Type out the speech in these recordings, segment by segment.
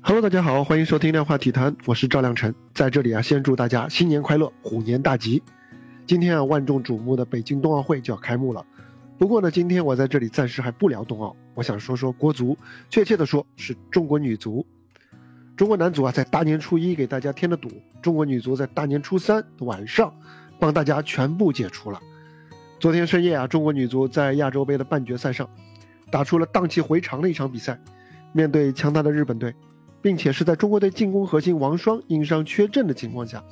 Hello，大家好，欢迎收听量化体坛，我是赵亮晨，在这里啊，先祝大家新年快乐，虎年大吉。今天啊，万众瞩目的北京冬奥会就要开幕了。不过呢，今天我在这里暂时还不聊冬奥，我想说说国足，确切的说是中国女足。中国男足啊，在大年初一给大家添了堵，中国女足在大年初三晚上，帮大家全部解除了。昨天深夜啊，中国女足在亚洲杯的半决赛上，打出了荡气回肠的一场比赛，面对强大的日本队。并且是在中国队进攻核心王霜因伤缺阵的情况下，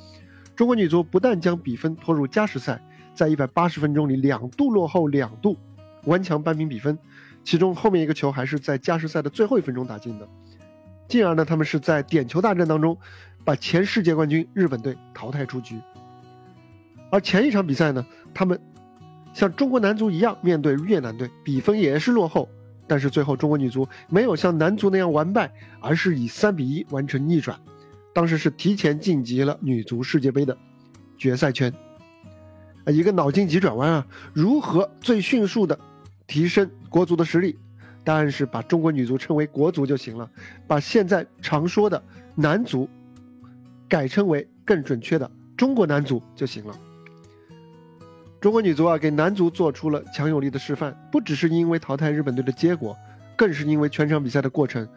中国女足不但将比分拖入加时赛，在一百八十分钟里两度落后两度，顽强扳平比分，其中后面一个球还是在加时赛的最后一分钟打进的。进而呢，他们是在点球大战当中，把前世界冠军日本队淘汰出局。而前一场比赛呢，他们像中国男足一样面对越南队，比分也是落后。但是最后，中国女足没有像男足那样完败，而是以三比一完成逆转，当时是提前晋级了女足世界杯的决赛圈。一个脑筋急转弯啊，如何最迅速的提升国足的实力？答案是把中国女足称为国足就行了，把现在常说的男足改称为更准确的中国男足就行了。中国女足啊，给男足做出了强有力的示范。不只是因为淘汰日本队的结果，更是因为全场比赛的过程，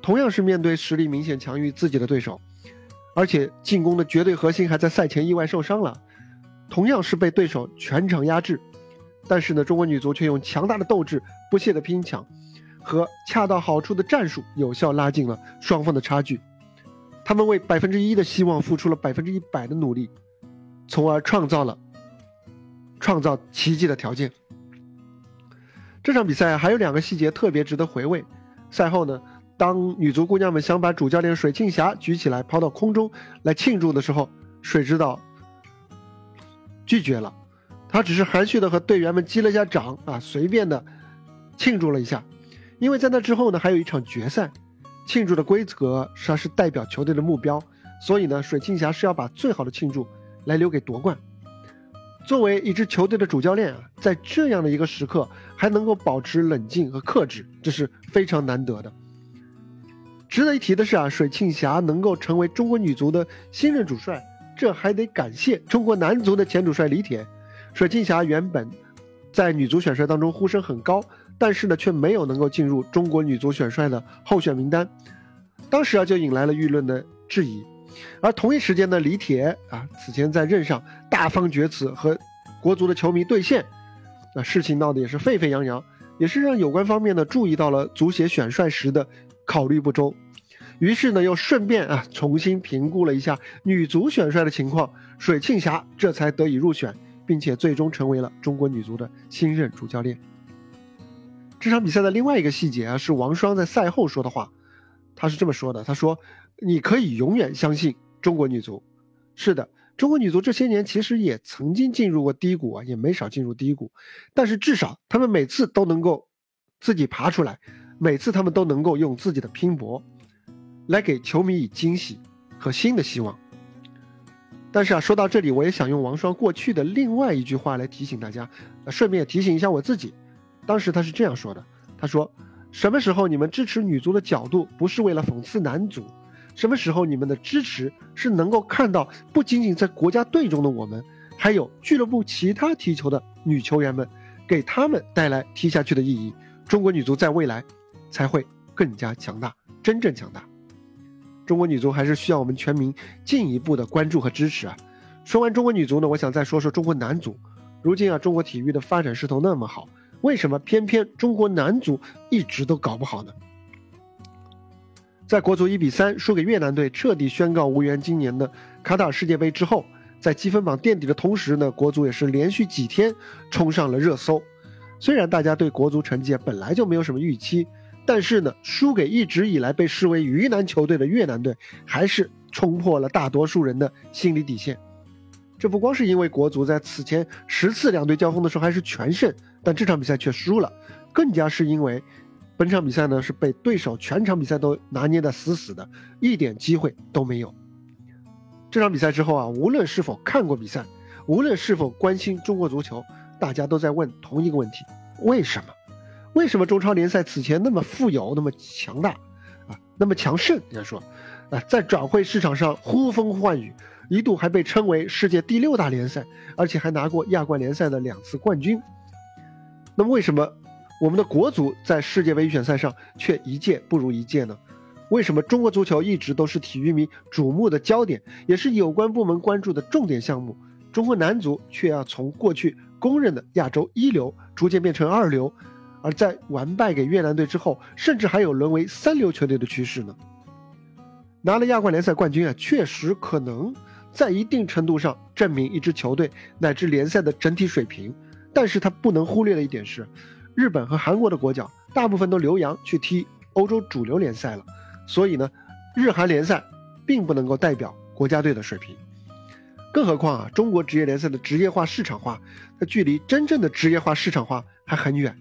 同样是面对实力明显强于自己的对手，而且进攻的绝对核心还在赛前意外受伤了，同样是被对手全场压制。但是呢，中国女足却用强大的斗志、不懈的拼抢和恰到好处的战术，有效拉近了双方的差距。他们为百分之一的希望付出了百分之一百的努力，从而创造了。创造奇迹的条件。这场比赛还有两个细节特别值得回味。赛后呢，当女足姑娘们想把主教练水庆霞举起来抛到空中来庆祝的时候，水指导拒绝了，他只是含蓄的和队员们击了一下掌啊，随便的庆祝了一下。因为在那之后呢，还有一场决赛，庆祝的规则是是代表球队的目标，所以呢，水庆霞是要把最好的庆祝来留给夺冠。作为一支球队的主教练啊，在这样的一个时刻还能够保持冷静和克制，这是非常难得的。值得一提的是啊，水庆霞能够成为中国女足的新任主帅，这还得感谢中国男足的前主帅李铁。水庆霞原本在女足选帅当中呼声很高，但是呢，却没有能够进入中国女足选帅的候选名单，当时啊，就引来了舆论的质疑。而同一时间呢，李铁啊，此前在任上大放厥词和国足的球迷对线，那事情闹得也是沸沸扬扬，也是让有关方面呢注意到了足协选帅时的考虑不周，于是呢又顺便啊重新评估了一下女足选帅的情况，水庆霞这才得以入选，并且最终成为了中国女足的新任主教练。这场比赛的另外一个细节啊，是王霜在赛后说的话，他是这么说的，他说。你可以永远相信中国女足。是的，中国女足这些年其实也曾经进入过低谷啊，也没少进入低谷。但是至少他们每次都能够自己爬出来，每次他们都能够用自己的拼搏来给球迷以惊喜和新的希望。但是啊，说到这里，我也想用王霜过去的另外一句话来提醒大家，顺便也提醒一下我自己。当时他是这样说的：“他说，什么时候你们支持女足的角度不是为了讽刺男足？”什么时候你们的支持是能够看到不仅仅在国家队中的我们，还有俱乐部其他踢球的女球员们，给他们带来踢下去的意义，中国女足在未来才会更加强大，真正强大。中国女足还是需要我们全民进一步的关注和支持啊！说完中国女足呢，我想再说说中国男足。如今啊，中国体育的发展势头那么好，为什么偏偏中国男足一直都搞不好呢？在国足一比三输给越南队，彻底宣告无缘今年的卡塔尔世界杯之后，在积分榜垫底的同时呢，国足也是连续几天冲上了热搜。虽然大家对国足成绩本来就没有什么预期，但是呢，输给一直以来被视为鱼腩球队的越南队，还是冲破了大多数人的心理底线。这不光是因为国足在此前十次两队交锋的时候还是全胜，但这场比赛却输了，更加是因为。本场比赛呢是被对手全场比赛都拿捏的死死的，一点机会都没有。这场比赛之后啊，无论是否看过比赛，无论是否关心中国足球，大家都在问同一个问题：为什么？为什么中超联赛此前那么富有、那么强大，啊，那么强盛，人家说，啊，在转会市场上呼风唤雨，一度还被称为世界第六大联赛，而且还拿过亚冠联赛的两次冠军。那么为什么我们的国足在世界杯预选赛上却一届不如一届呢？为什么中国足球一直都是体育迷瞩目的焦点，也是有关部门关注的重点项目？中国男足却要从过去公认的亚洲一流，逐渐变成二流，而在完败给越南队之后，甚至还有沦为三流球队的趋势呢？拿了亚冠联赛冠军啊，确实可能在一定程度上证明一支球队乃至联赛的整体水平，但是他不能忽略的一点是，日本和韩国的国脚大部分都留洋去踢欧洲主流联赛了。所以呢，日韩联赛并不能够代表国家队的水平，更何况啊，中国职业联赛的职业化市场化，它距离真正的职业化市场化还很远。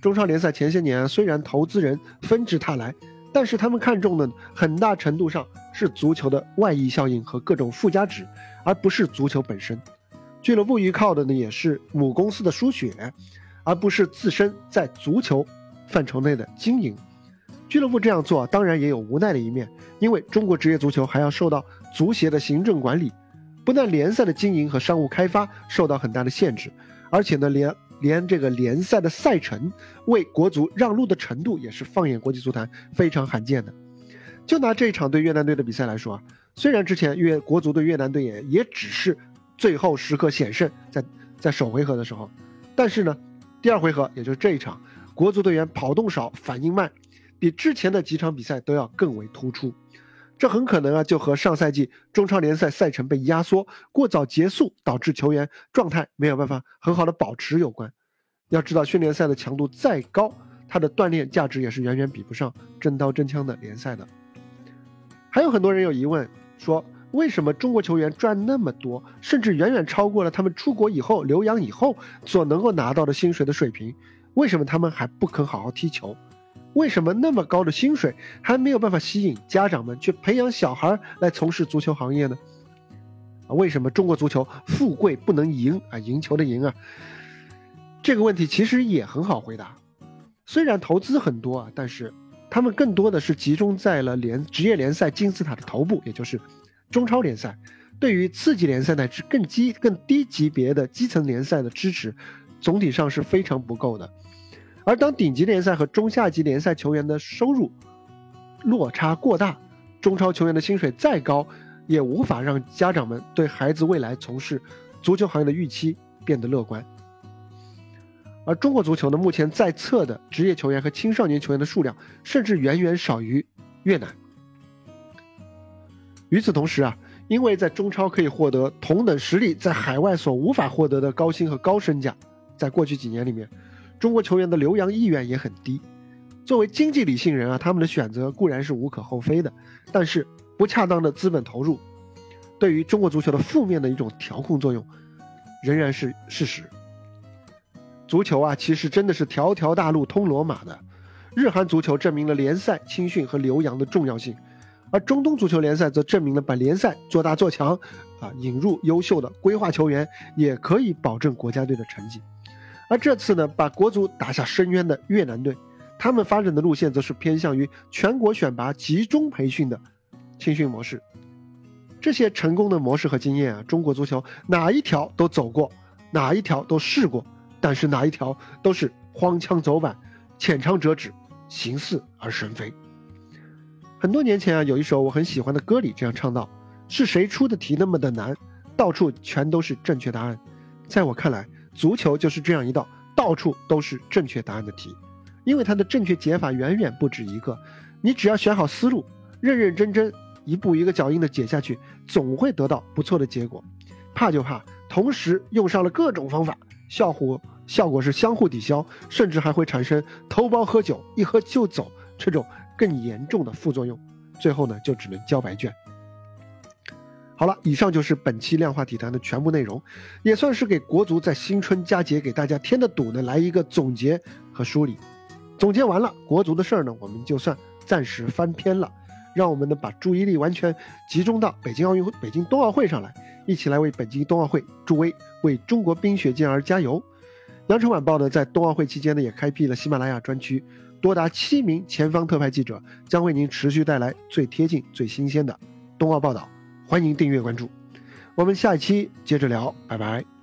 中超联赛前些年虽然投资人纷至沓来，但是他们看重的很大程度上是足球的外溢效应和各种附加值，而不是足球本身。俱乐部依靠的呢也是母公司的输血，而不是自身在足球范畴内的经营。俱乐部这样做当然也有无奈的一面，因为中国职业足球还要受到足协的行政管理，不但联赛的经营和商务开发受到很大的限制，而且呢，连连这个联赛的赛程为国足让路的程度也是放眼国际足坛非常罕见的。就拿这一场对越南队的比赛来说啊，虽然之前越国足对越南队也也只是最后时刻险胜，在在首回合的时候，但是呢，第二回合也就是这一场，国足队员跑动少，反应慢。比之前的几场比赛都要更为突出，这很可能啊就和上赛季中超联赛赛程被压缩、过早结束，导致球员状态没有办法很好的保持有关。要知道，训练赛的强度再高，它的锻炼价值也是远远比不上真刀真枪的联赛的。还有很多人有疑问，说为什么中国球员赚那么多，甚至远远超过了他们出国以后留洋以后所能够拿到的薪水的水平？为什么他们还不肯好好踢球？为什么那么高的薪水还没有办法吸引家长们去培养小孩来从事足球行业呢？啊，为什么中国足球富贵不能赢啊？赢球的赢啊？这个问题其实也很好回答。虽然投资很多啊，但是他们更多的是集中在了联职业联赛金字塔的头部，也就是中超联赛。对于次级联赛乃至更低更低级别的基层联赛的支持，总体上是非常不够的。而当顶级联赛和中下级联赛球员的收入落差过大，中超球员的薪水再高，也无法让家长们对孩子未来从事足球行业的预期变得乐观。而中国足球呢，目前在册的职业球员和青少年球员的数量，甚至远远少于越南。与此同时啊，因为在中超可以获得同等实力在海外所无法获得的高薪和高身价，在过去几年里面。中国球员的留洋意愿也很低。作为经济理性人啊，他们的选择固然是无可厚非的，但是不恰当的资本投入，对于中国足球的负面的一种调控作用，仍然是事实。足球啊，其实真的是条条大路通罗马的。日韩足球证明了联赛青训和留洋的重要性，而中东足球联赛则证明了把联赛做大做强，啊，引入优秀的规划球员也可以保证国家队的成绩。而这次呢，把国足打下深渊的越南队，他们发展的路线则是偏向于全国选拔、集中培训的青训模式。这些成功的模式和经验啊，中国足球哪一条都走过，哪一条都试过，但是哪一条都是荒腔走板、浅尝辄止、形似而神非。很多年前啊，有一首我很喜欢的歌里这样唱道：“是谁出的题那么的难，到处全都是正确答案。”在我看来。足球就是这样一道到处都是正确答案的题，因为它的正确解法远远不止一个。你只要选好思路，认认真真一步一个脚印的解下去，总会得到不错的结果。怕就怕同时用上了各种方法，效果效果是相互抵消，甚至还会产生偷包喝酒、一喝就走这种更严重的副作用，最后呢就只能交白卷。好了，以上就是本期量化体坛的全部内容，也算是给国足在新春佳节给大家添的堵呢，来一个总结和梳理。总结完了，国足的事儿呢，我们就算暂时翻篇了，让我们呢把注意力完全集中到北京奥运会、北京冬奥会上来，一起来为北京冬奥会助威，为中国冰雪健儿加油。羊城晚报呢，在冬奥会期间呢，也开辟了喜马拉雅专区，多达七名前方特派记者将为您持续带来最贴近、最新鲜的冬奥报道。欢迎订阅关注，我们下一期接着聊，拜拜。